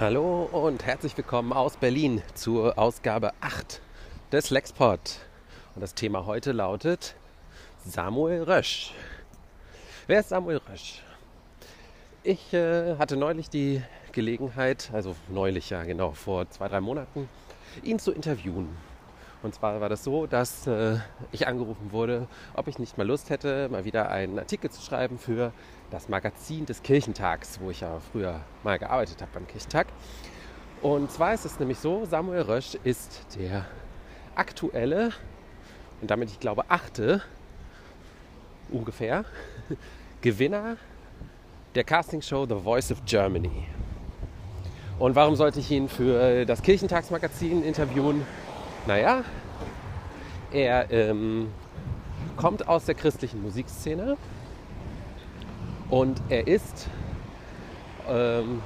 Hallo und herzlich willkommen aus Berlin zur Ausgabe 8 des Lexpod. Und das Thema heute lautet Samuel Rösch. Wer ist Samuel Rösch? Ich äh, hatte neulich die Gelegenheit, also neulich ja genau, vor zwei, drei Monaten, ihn zu interviewen. Und zwar war das so, dass äh, ich angerufen wurde, ob ich nicht mal Lust hätte, mal wieder einen Artikel zu schreiben für das Magazin des Kirchentags, wo ich ja früher mal gearbeitet habe beim Kirchentag. Und zwar ist es nämlich so, Samuel Rösch ist der aktuelle und damit ich glaube achte ungefähr Gewinner der Castingshow The Voice of Germany. Und warum sollte ich ihn für das Kirchentagsmagazin interviewen? Naja, er ähm, kommt aus der christlichen Musikszene und er ist ähm,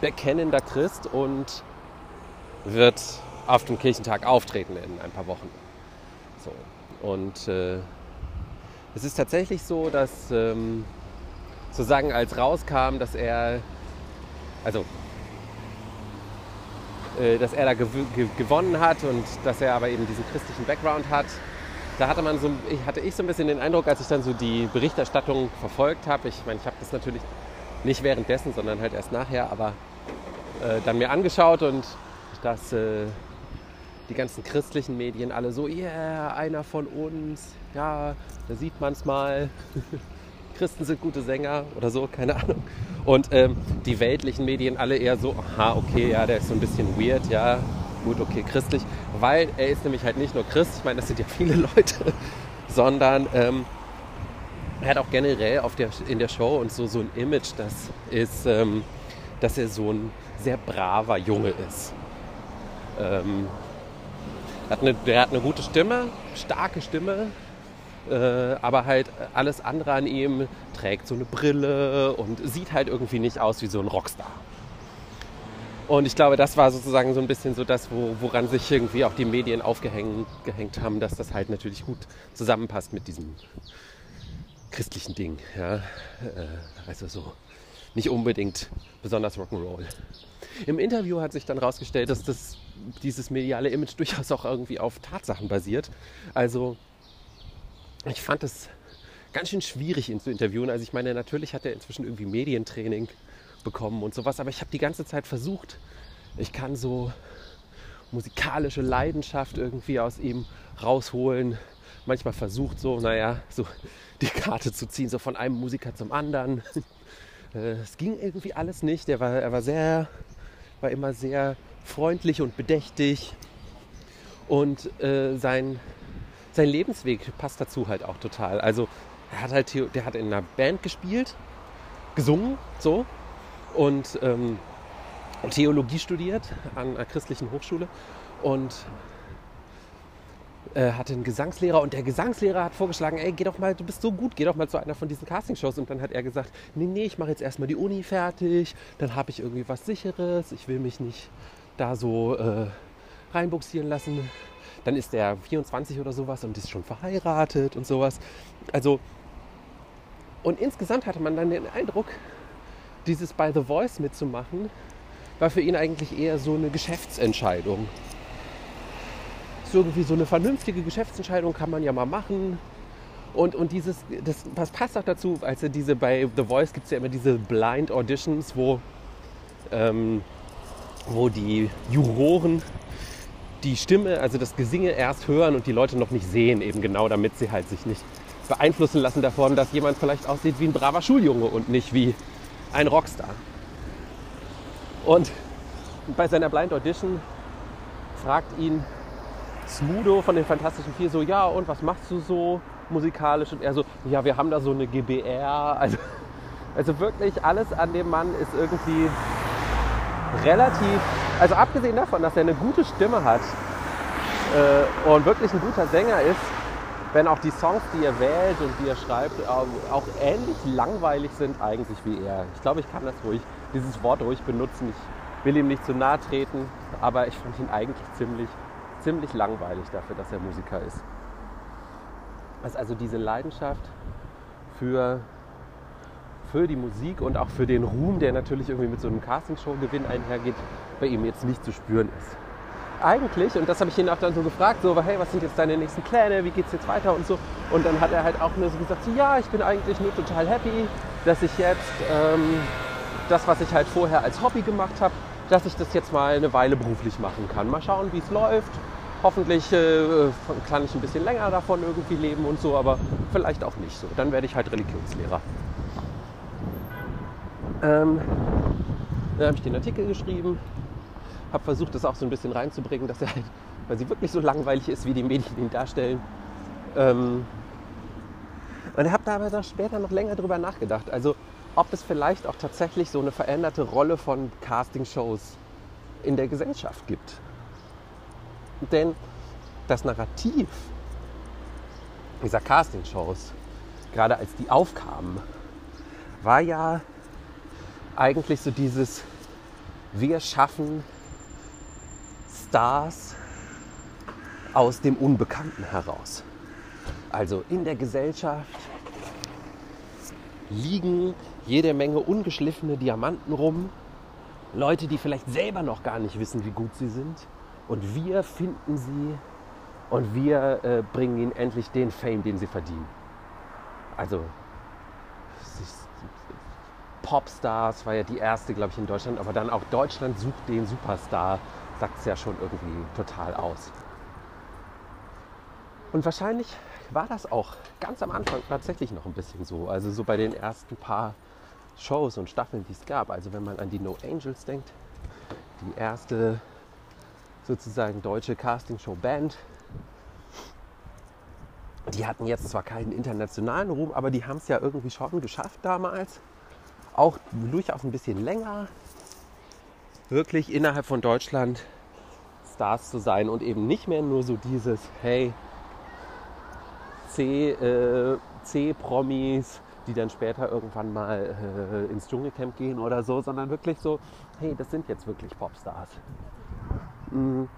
bekennender Christ und wird auf dem Kirchentag auftreten in ein paar Wochen. So. Und äh, es ist tatsächlich so, dass ähm, sozusagen als rauskam, dass er, also dass er da gew gewonnen hat und dass er aber eben diesen christlichen Background hat. Da hatte man so, hatte ich so ein bisschen den Eindruck, als ich dann so die Berichterstattung verfolgt habe. Ich meine, ich habe das natürlich nicht währenddessen, sondern halt erst nachher, aber äh, dann mir angeschaut und dass äh, die ganzen christlichen Medien alle so, yeah, einer von uns, ja, da sieht man es mal. Christen sind gute Sänger oder so, keine Ahnung. Und ähm, die weltlichen Medien alle eher so, aha, okay, ja, der ist so ein bisschen weird, ja, gut, okay, christlich. Weil er ist nämlich halt nicht nur Christ, ich meine, das sind ja viele Leute, sondern ähm, er hat auch generell auf der, in der Show und so, so ein Image, das ist, ähm, dass er so ein sehr braver Junge ist. Ähm, hat eine, der hat eine gute Stimme, starke Stimme, aber halt alles andere an ihm trägt so eine Brille und sieht halt irgendwie nicht aus wie so ein Rockstar. Und ich glaube, das war sozusagen so ein bisschen so das, wo, woran sich irgendwie auch die Medien aufgehängt gehängt haben, dass das halt natürlich gut zusammenpasst mit diesem christlichen Ding. Ja? Äh, also so nicht unbedingt besonders Rock'n'Roll. Im Interview hat sich dann herausgestellt, dass das, dieses mediale Image durchaus auch irgendwie auf Tatsachen basiert. Also ich fand es ganz schön schwierig, ihn zu interviewen. Also ich meine, natürlich hat er inzwischen irgendwie Medientraining bekommen und sowas, aber ich habe die ganze Zeit versucht, ich kann so musikalische Leidenschaft irgendwie aus ihm rausholen. Manchmal versucht so, naja, so die Karte zu ziehen, so von einem Musiker zum anderen. Äh, es ging irgendwie alles nicht. Er war, er war sehr, war immer sehr freundlich und bedächtig. Und äh, sein sein Lebensweg passt dazu halt auch total. Also er hat halt, der hat in einer Band gespielt, gesungen, so und ähm, Theologie studiert an einer christlichen Hochschule und äh, hatte einen Gesangslehrer und der Gesangslehrer hat vorgeschlagen, ey, geh doch mal, du bist so gut, geh doch mal zu einer von diesen Castingshows. Und dann hat er gesagt, nee, nee, ich mache jetzt erstmal die Uni fertig, dann habe ich irgendwie was Sicheres, ich will mich nicht da so äh, reinbuxieren lassen dann ist er 24 oder sowas und ist schon verheiratet und sowas. Also, und insgesamt hatte man dann den Eindruck, dieses bei The Voice mitzumachen, war für ihn eigentlich eher so eine Geschäftsentscheidung. So irgendwie so eine vernünftige Geschäftsentscheidung kann man ja mal machen. Und, und dieses, das, das passt auch dazu, also diese bei The Voice gibt es ja immer diese Blind Auditions, wo, ähm, wo die Juroren die Stimme, also das Gesinge erst hören und die Leute noch nicht sehen, eben genau damit sie halt sich nicht beeinflussen lassen davon, dass jemand vielleicht aussieht wie ein braver Schuljunge und nicht wie ein Rockstar. Und bei seiner Blind Audition fragt ihn Smudo von den Fantastischen Vier so, ja und was machst du so musikalisch? Und er so, ja wir haben da so eine GBR. Also, also wirklich alles an dem Mann ist irgendwie relativ, also abgesehen davon, dass er eine gute Stimme hat äh, und wirklich ein guter Sänger ist, wenn auch die Songs, die er wählt und die er schreibt, auch, auch ähnlich langweilig sind eigentlich wie er. Ich glaube, ich kann das ruhig, dieses Wort ruhig benutzen. Ich will ihm nicht zu nahe treten, aber ich fand ihn eigentlich ziemlich, ziemlich langweilig dafür, dass er Musiker ist. Also diese Leidenschaft für, für die Musik und auch für den Ruhm, der natürlich irgendwie mit so einem Castingshow-Gewinn einhergeht, bei ihm jetzt nicht zu spüren ist. Eigentlich, und das habe ich ihn auch dann so gefragt, so, hey, was sind jetzt deine nächsten Pläne, wie geht es jetzt weiter und so. Und dann hat er halt auch nur so gesagt, so, ja, ich bin eigentlich nur total happy, dass ich jetzt ähm, das, was ich halt vorher als Hobby gemacht habe, dass ich das jetzt mal eine Weile beruflich machen kann. Mal schauen, wie es läuft. Hoffentlich äh, kann ich ein bisschen länger davon irgendwie leben und so, aber vielleicht auch nicht so. Dann werde ich halt Religionslehrer. Ähm, dann habe ich den Artikel geschrieben, habe versucht, das auch so ein bisschen reinzubringen, dass er halt, weil sie wirklich so langweilig ist, wie die Medien ihn darstellen. Ähm, und habe da aber später noch länger drüber nachgedacht. Also ob es vielleicht auch tatsächlich so eine veränderte Rolle von Castingshows in der Gesellschaft gibt. Denn das Narrativ dieser Castingshows, gerade als die aufkamen, war ja eigentlich so dieses, wir schaffen Stars aus dem Unbekannten heraus. Also in der Gesellschaft liegen jede Menge ungeschliffene Diamanten rum. Leute, die vielleicht selber noch gar nicht wissen, wie gut sie sind. Und wir finden sie und wir äh, bringen ihnen endlich den Fame, den sie verdienen. Also Popstars war ja die erste, glaube ich, in Deutschland, aber dann auch Deutschland sucht den Superstar, sagt es ja schon irgendwie total aus. Und wahrscheinlich war das auch ganz am Anfang tatsächlich noch ein bisschen so. Also so bei den ersten paar Shows und Staffeln, die es gab. Also wenn man an die No Angels denkt, die erste sozusagen deutsche Castingshow-Band. Die hatten jetzt zwar keinen internationalen Ruhm, aber die haben es ja irgendwie schon geschafft damals. Auch durchaus ein bisschen länger. Wirklich innerhalb von Deutschland Stars zu sein und eben nicht mehr nur so dieses, hey, äh, C-Promis, die dann später irgendwann mal äh, ins Dschungelcamp gehen oder so, sondern wirklich so, hey, das sind jetzt wirklich Popstars. Mhm.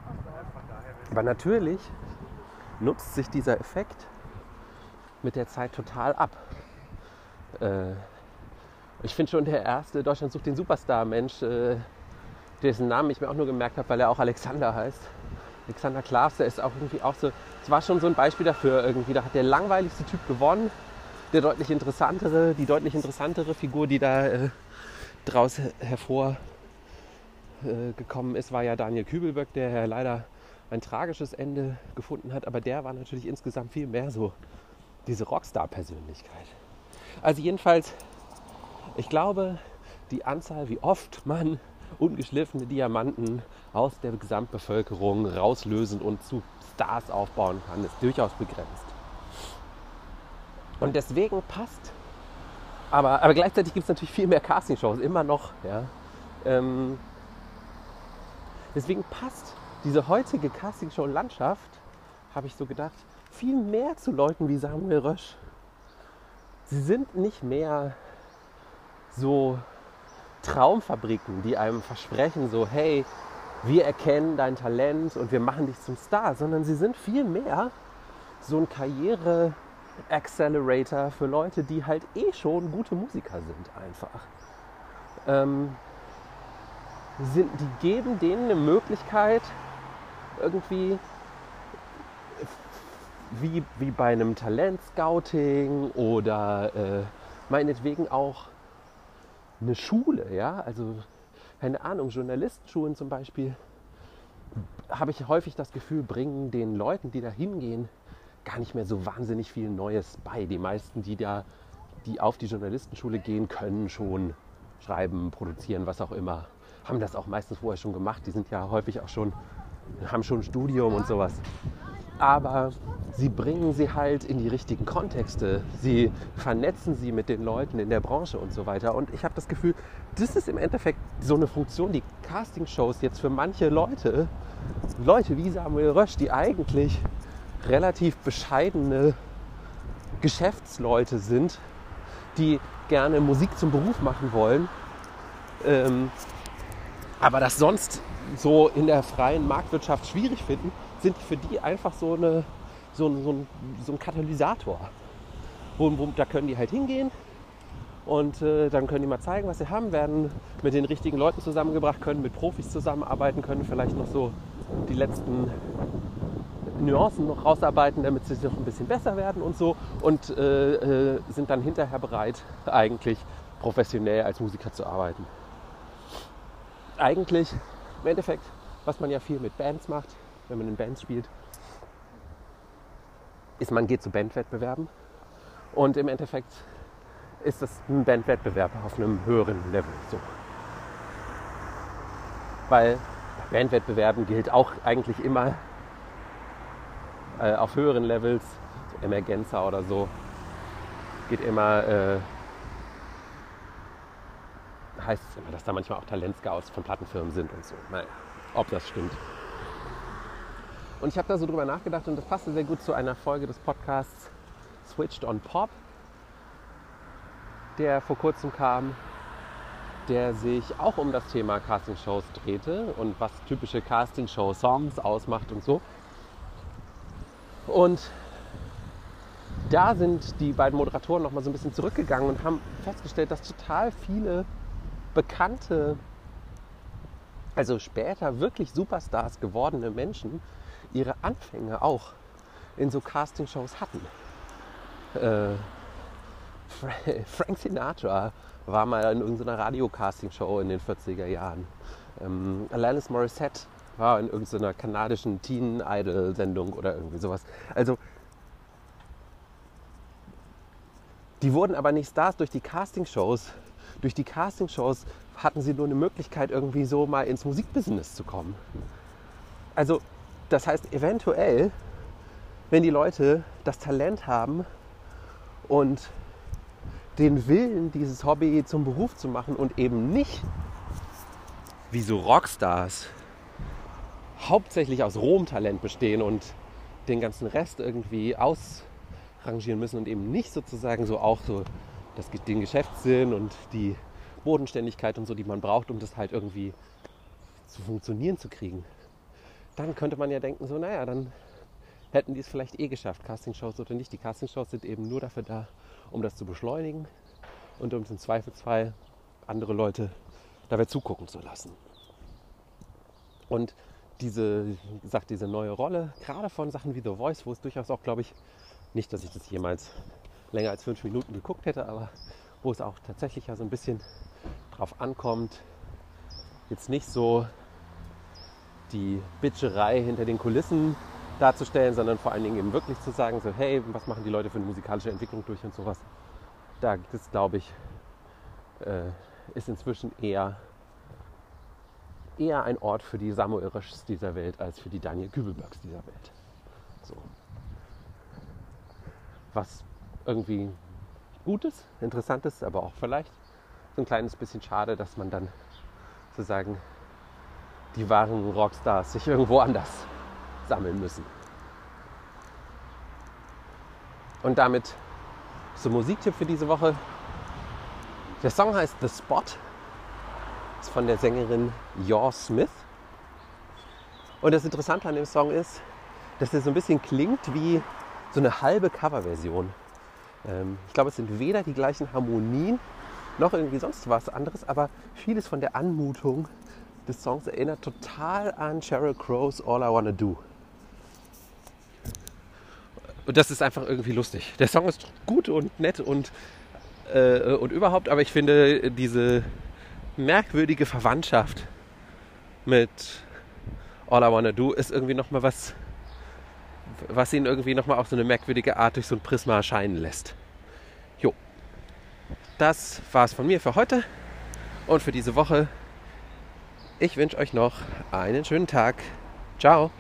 Aber natürlich nutzt sich dieser Effekt mit der Zeit total ab. Äh, ich finde schon der erste Deutschland sucht den Superstar-Mensch, äh, dessen Namen ich mir auch nur gemerkt habe, weil er auch Alexander heißt. Alexander Klaas, der ist auch irgendwie auch so, es war schon so ein Beispiel dafür irgendwie. Da hat der langweiligste Typ gewonnen der deutlich interessantere, die deutlich interessantere Figur, die da äh, draus hervorgekommen äh, ist, war ja Daniel Kübelböck, der ja leider ein tragisches Ende gefunden hat. Aber der war natürlich insgesamt viel mehr so diese Rockstar-Persönlichkeit. Also jedenfalls, ich glaube, die Anzahl, wie oft man ungeschliffene Diamanten aus der Gesamtbevölkerung rauslösen und zu Stars aufbauen kann, ist durchaus begrenzt. Und deswegen passt. Aber, aber gleichzeitig gibt es natürlich viel mehr Castingshows, immer noch. Ja. Ähm, deswegen passt diese heutige Castingshow-Landschaft, habe ich so gedacht, viel mehr zu Leuten wie Samuel Rösch. Sie sind nicht mehr so Traumfabriken, die einem versprechen, so hey, wir erkennen dein Talent und wir machen dich zum Star, sondern sie sind viel mehr so ein Karriere- Accelerator für Leute, die halt eh schon gute Musiker sind einfach. Ähm, sind, die geben denen eine Möglichkeit, irgendwie wie, wie bei einem Talentscouting oder äh, meinetwegen auch eine Schule, ja, also keine Ahnung, Journalistenschulen zum Beispiel, habe ich häufig das Gefühl, bringen den Leuten, die da hingehen, gar nicht mehr so wahnsinnig viel Neues bei. Die meisten, die da, die auf die Journalistenschule gehen, können schon schreiben, produzieren, was auch immer. Haben das auch meistens vorher schon gemacht. Die sind ja häufig auch schon, haben schon ein Studium und sowas. Aber sie bringen sie halt in die richtigen Kontexte. Sie vernetzen sie mit den Leuten in der Branche und so weiter. Und ich habe das Gefühl, das ist im Endeffekt so eine Funktion, die Castingshows jetzt für manche Leute, Leute wie Samuel Rösch, die eigentlich relativ bescheidene Geschäftsleute sind, die gerne Musik zum Beruf machen wollen, ähm, aber das sonst so in der freien Marktwirtschaft schwierig finden, sind für die einfach so, eine, so, so, ein, so ein Katalysator. Wo, wo, da können die halt hingehen Und äh, dann können die mal zeigen, was sie haben, werden mit den richtigen Leuten zusammengebracht, können mit Profis zusammenarbeiten, können vielleicht noch so die letzten Nuancen noch rausarbeiten, damit sie noch ein bisschen besser werden und so. Und äh, äh, sind dann hinterher bereit, eigentlich professionell als Musiker zu arbeiten. Eigentlich, im Endeffekt, was man ja viel mit Bands macht, wenn man in Bands spielt, ist, man geht zu Bandwettbewerben und im Endeffekt ist das ein Bandwettbewerb auf einem höheren Level. So. Weil bei Bandwettbewerben gilt auch eigentlich immer äh, auf höheren Levels, so Emergenza oder so, geht immer, äh, heißt es immer, dass da manchmal auch Talentscouts von Plattenfirmen sind und so. Naja, ob das stimmt. Und ich habe da so drüber nachgedacht und das passte sehr gut zu einer Folge des Podcasts Switched on Pop, der vor kurzem kam, der sich auch um das Thema Castingshows drehte und was typische Castingshow-Songs ausmacht und so. Und da sind die beiden Moderatoren noch mal so ein bisschen zurückgegangen und haben festgestellt, dass total viele bekannte, also später wirklich Superstars gewordene Menschen ihre Anfänge auch in so Castingshows hatten. Äh, Frank Sinatra war mal in irgendeiner Radio-Casting-Show in den 40er Jahren. Ähm, Alanis Morissette war in irgendeiner kanadischen Teen-Idol-Sendung oder irgendwie sowas. Also, die wurden aber nicht Stars durch die Castingshows. Durch die Castingshows hatten sie nur eine Möglichkeit, irgendwie so mal ins Musikbusiness zu kommen. Also, das heißt, eventuell, wenn die Leute das Talent haben und den Willen, dieses Hobby zum Beruf zu machen und eben nicht wie so Rockstars hauptsächlich aus rohem Talent bestehen und den ganzen Rest irgendwie ausrangieren müssen und eben nicht sozusagen so auch so das, den Geschäftssinn und die Bodenständigkeit und so, die man braucht, um das halt irgendwie zu funktionieren zu kriegen dann könnte man ja denken, so, naja, dann hätten die es vielleicht eh geschafft, Castingshows oder nicht. Die Castingshows sind eben nur dafür da, um das zu beschleunigen und um im Zweifelsfall andere Leute dabei zugucken zu lassen. Und diese, wie gesagt, diese neue Rolle, gerade von Sachen wie The Voice, wo es durchaus auch, glaube ich, nicht, dass ich das jemals länger als fünf Minuten geguckt hätte, aber wo es auch tatsächlich ja so ein bisschen drauf ankommt, jetzt nicht so die Bitcherei hinter den Kulissen darzustellen, sondern vor allen Dingen eben wirklich zu sagen, so hey, was machen die Leute für eine musikalische Entwicklung durch und sowas. Da das glaube ich, äh, ist inzwischen eher, eher ein Ort für die Samuel Röschs dieser Welt als für die Daniel Kübelbergs dieser Welt. So. Was irgendwie Gutes, Interessantes, aber auch vielleicht so ein kleines bisschen schade, dass man dann sozusagen die wahren Rockstars sich irgendwo anders sammeln müssen. Und damit zum Musiktipp für diese Woche. Der Song heißt The Spot, ist von der Sängerin Yaw Smith. Und das Interessante an dem Song ist, dass er so ein bisschen klingt wie so eine halbe Coverversion. Ähm, ich glaube, es sind weder die gleichen Harmonien noch irgendwie sonst was anderes, aber vieles von der Anmutung des Songs erinnert total an Sheryl Crow's All I Wanna Do. Und das ist einfach irgendwie lustig. Der Song ist gut und nett und, äh, und überhaupt, aber ich finde diese merkwürdige Verwandtschaft mit All I Wanna Do ist irgendwie nochmal was, was ihn irgendwie nochmal auf so eine merkwürdige Art durch so ein Prisma erscheinen lässt. Jo. Das war's von mir für heute und für diese Woche. Ich wünsche euch noch einen schönen Tag. Ciao.